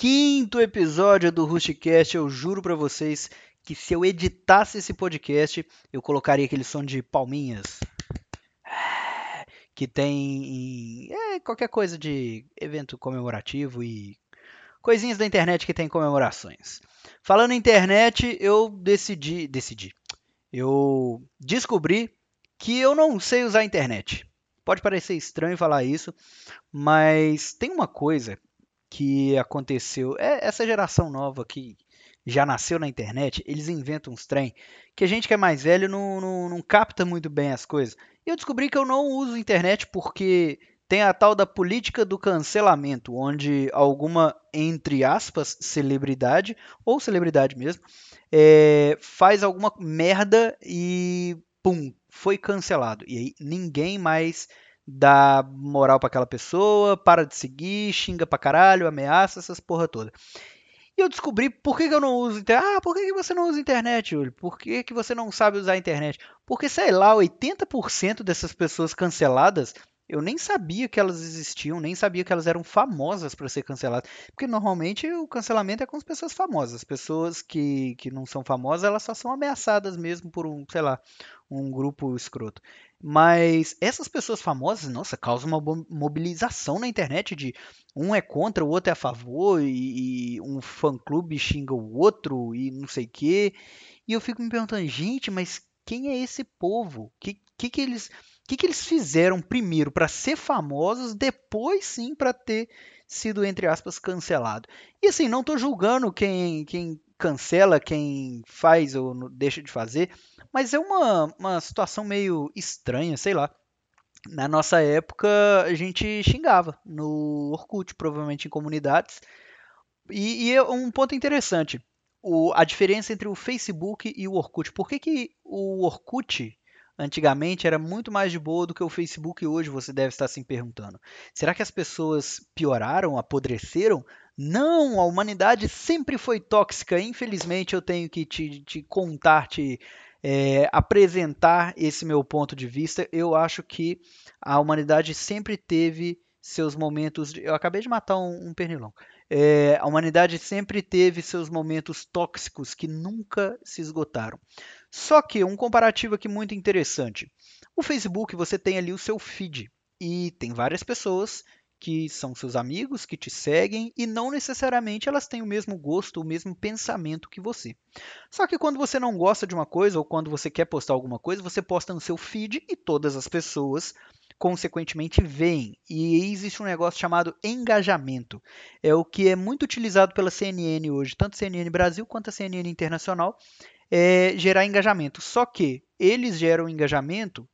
quinto episódio do Rustcast. Eu juro para vocês que se eu editasse esse podcast, eu colocaria aquele som de palminhas que tem em é, qualquer coisa de evento comemorativo e coisinhas da internet que tem comemorações. Falando em internet, eu decidi, decidi. Eu descobri que eu não sei usar a internet. Pode parecer estranho falar isso, mas tem uma coisa que aconteceu. É essa geração nova que já nasceu na internet, eles inventam uns trem que a gente que é mais velho não, não, não capta muito bem as coisas. E eu descobri que eu não uso internet porque tem a tal da política do cancelamento, onde alguma, entre aspas, celebridade, ou celebridade mesmo, é, faz alguma merda e pum, foi cancelado. E aí ninguém mais dá moral para aquela pessoa, para de seguir, xinga pra caralho, ameaça, essas porra toda. E eu descobri por que, que eu não uso internet. Ah, por que, que você não usa internet, Júlio? Por que, que você não sabe usar a internet? Porque, sei lá, 80% dessas pessoas canceladas eu nem sabia que elas existiam, nem sabia que elas eram famosas para ser canceladas. Porque normalmente o cancelamento é com as pessoas famosas. As pessoas que, que não são famosas, elas só são ameaçadas mesmo por um, sei lá, um grupo escroto. Mas essas pessoas famosas, nossa, causam uma mobilização na internet de um é contra, o outro é a favor, e, e um fã-clube xinga o outro, e não sei o quê. E eu fico me perguntando, gente, mas quem é esse povo? Que, que, que eles que, que eles fizeram primeiro para ser famosos, depois sim para ter sido, entre aspas, cancelado. E assim, não estou julgando quem, quem cancela, quem faz ou deixa de fazer, mas é uma, uma situação meio estranha, sei lá. Na nossa época, a gente xingava no Orkut, provavelmente em comunidades. E, e é um ponto interessante, o, a diferença entre o Facebook e o Orkut. Por que, que o Orkut antigamente era muito mais de boa do que o Facebook hoje, você deve estar se perguntando. Será que as pessoas pioraram, apodreceram? Não, a humanidade sempre foi tóxica. Infelizmente, eu tenho que te, te contar, te é, apresentar esse meu ponto de vista. Eu acho que a humanidade sempre teve seus momentos. De... Eu acabei de matar um, um pernilão. É, a humanidade sempre teve seus momentos tóxicos que nunca se esgotaram. Só que um comparativo aqui muito interessante. O Facebook você tem ali o seu feed e tem várias pessoas que são seus amigos, que te seguem e não necessariamente elas têm o mesmo gosto, o mesmo pensamento que você. Só que quando você não gosta de uma coisa ou quando você quer postar alguma coisa, você posta no seu feed e todas as pessoas consequentemente veem. E existe um negócio chamado engajamento. É o que é muito utilizado pela CNN hoje, tanto CNN Brasil quanto a CNN Internacional, é gerar engajamento. Só que eles geram engajamento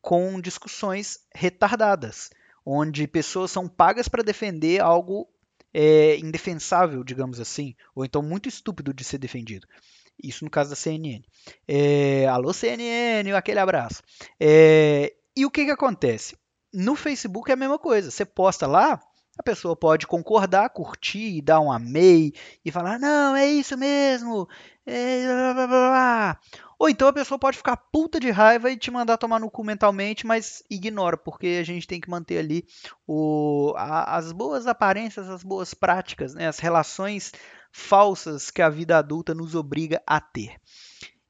com discussões retardadas, onde pessoas são pagas para defender algo é, indefensável, digamos assim, ou então muito estúpido de ser defendido. Isso no caso da CNN. É, alô, CNN, aquele abraço. É, e o que, que acontece? No Facebook é a mesma coisa. Você posta lá, a pessoa pode concordar, curtir, dar um amei e falar: não, é isso mesmo. É... Blá, blá, blá. Ou então a pessoa pode ficar puta de raiva e te mandar tomar no cu mentalmente, mas ignora, porque a gente tem que manter ali o, a, as boas aparências, as boas práticas, né? as relações falsas que a vida adulta nos obriga a ter.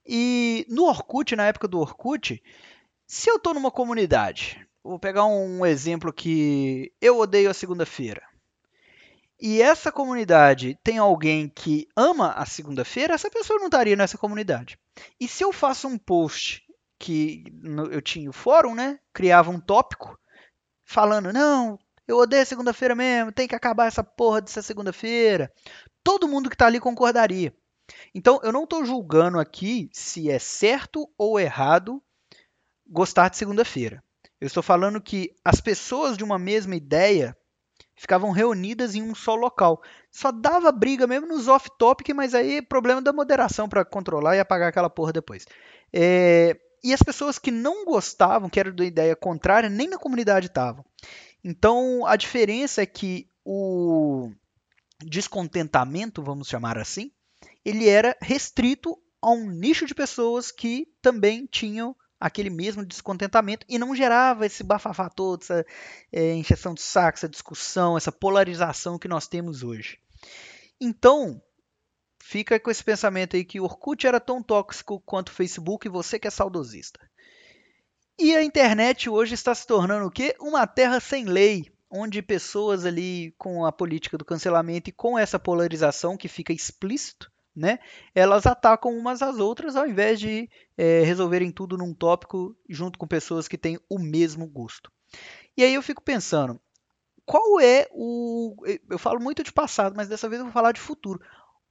E no Orkut, na época do Orkut, se eu estou numa comunidade Vou pegar um exemplo que eu odeio a segunda-feira. E essa comunidade tem alguém que ama a segunda-feira, essa pessoa não estaria nessa comunidade. E se eu faço um post que eu tinha o fórum, né? Criava um tópico falando, não, eu odeio segunda-feira mesmo, tem que acabar essa porra dessa segunda-feira. Todo mundo que está ali concordaria. Então, eu não estou julgando aqui se é certo ou errado gostar de segunda-feira. Eu estou falando que as pessoas de uma mesma ideia ficavam reunidas em um só local. Só dava briga mesmo nos off-topic, mas aí problema da moderação para controlar e apagar aquela porra depois. É... E as pessoas que não gostavam, que eram da ideia contrária, nem na comunidade estavam. Então a diferença é que o descontentamento, vamos chamar assim, ele era restrito a um nicho de pessoas que também tinham aquele mesmo descontentamento e não gerava esse bafafá todo, essa é, encheção de saco, essa discussão, essa polarização que nós temos hoje. Então, fica com esse pensamento aí que o Orkut era tão tóxico quanto o Facebook e você que é saudosista. E a internet hoje está se tornando o quê? Uma terra sem lei, onde pessoas ali com a política do cancelamento e com essa polarização que fica explícito, né? Elas atacam umas às outras ao invés de é, resolverem tudo num tópico junto com pessoas que têm o mesmo gosto. E aí eu fico pensando, qual é o. Eu falo muito de passado, mas dessa vez eu vou falar de futuro.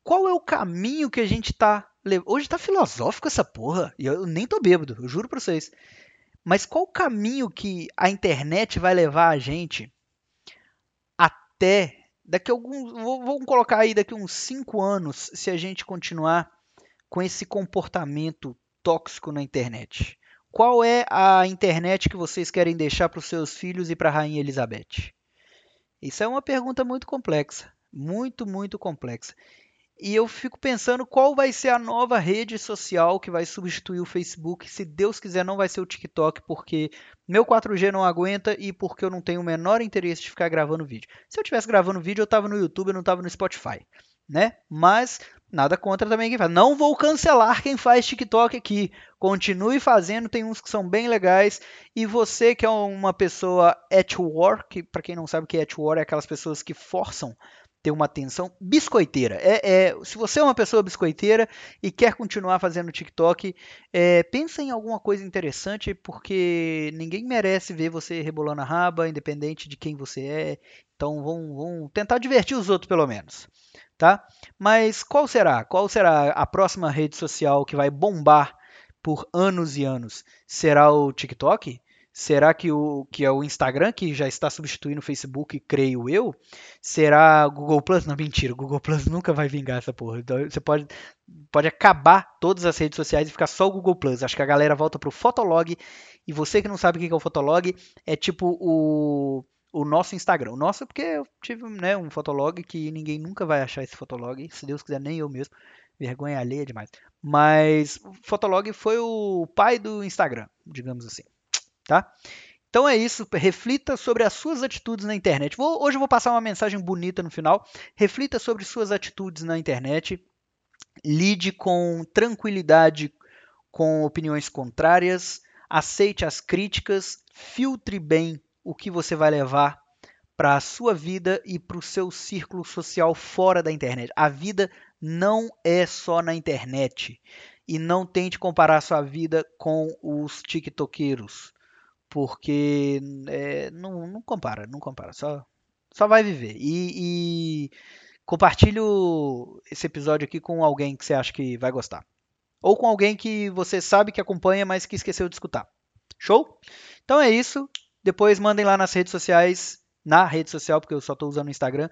Qual é o caminho que a gente tá. Hoje tá filosófico essa porra. E eu nem tô bêbado, eu juro pra vocês. Mas qual o caminho que a internet vai levar a gente até daqui a alguns. Vamos colocar aí daqui uns 5 anos, se a gente continuar com esse comportamento tóxico na internet. Qual é a internet que vocês querem deixar para os seus filhos e para a Rainha Elizabeth? Isso é uma pergunta muito complexa. Muito, muito complexa. E eu fico pensando qual vai ser a nova rede social que vai substituir o Facebook. Se Deus quiser, não vai ser o TikTok, porque meu 4G não aguenta e porque eu não tenho o menor interesse de ficar gravando vídeo. Se eu tivesse gravando vídeo, eu estava no YouTube, eu não estava no Spotify, né? Mas nada contra também quem faz. Não vou cancelar quem faz TikTok aqui. Continue fazendo, tem uns que são bem legais. E você que é uma pessoa at war, que para quem não sabe o que é at war, é aquelas pessoas que forçam ter uma atenção biscoiteira. É, é, se você é uma pessoa biscoiteira e quer continuar fazendo TikTok, é, pensa em alguma coisa interessante, porque ninguém merece ver você rebolando a raba, independente de quem você é. Então vamos, vamos tentar divertir os outros pelo menos. Tá? Mas qual será? Qual será a próxima rede social que vai bombar por anos e anos? Será o TikTok? Será que, o, que é o Instagram que já está substituindo o Facebook, creio eu? Será Google Plus? Não, mentira, Google Plus nunca vai vingar essa porra. Então, você pode, pode acabar todas as redes sociais e ficar só o Google Plus. Acho que a galera volta pro Fotolog. E você que não sabe o que é o Fotolog, é tipo o, o nosso Instagram. O nosso porque eu tive né, um Fotolog que ninguém nunca vai achar esse Fotolog. Se Deus quiser, nem eu mesmo. Vergonha alheia demais. Mas o Fotolog foi o pai do Instagram, digamos assim tá? Então é isso, reflita sobre as suas atitudes na internet. Vou, hoje eu vou passar uma mensagem bonita no final. Reflita sobre suas atitudes na internet. Lide com tranquilidade com opiniões contrárias. Aceite as críticas. Filtre bem o que você vai levar para a sua vida e para o seu círculo social fora da internet. A vida não é só na internet. E não tente comparar sua vida com os tiktokeiros porque é, não, não compara, não compara, só, só vai viver. E, e compartilhe esse episódio aqui com alguém que você acha que vai gostar. Ou com alguém que você sabe que acompanha, mas que esqueceu de escutar. Show? Então é isso. Depois mandem lá nas redes sociais, na rede social, porque eu só estou usando o Instagram,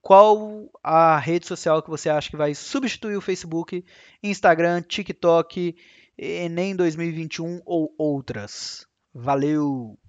qual a rede social que você acha que vai substituir o Facebook, Instagram, TikTok, Enem 2021 ou outras. Valeu!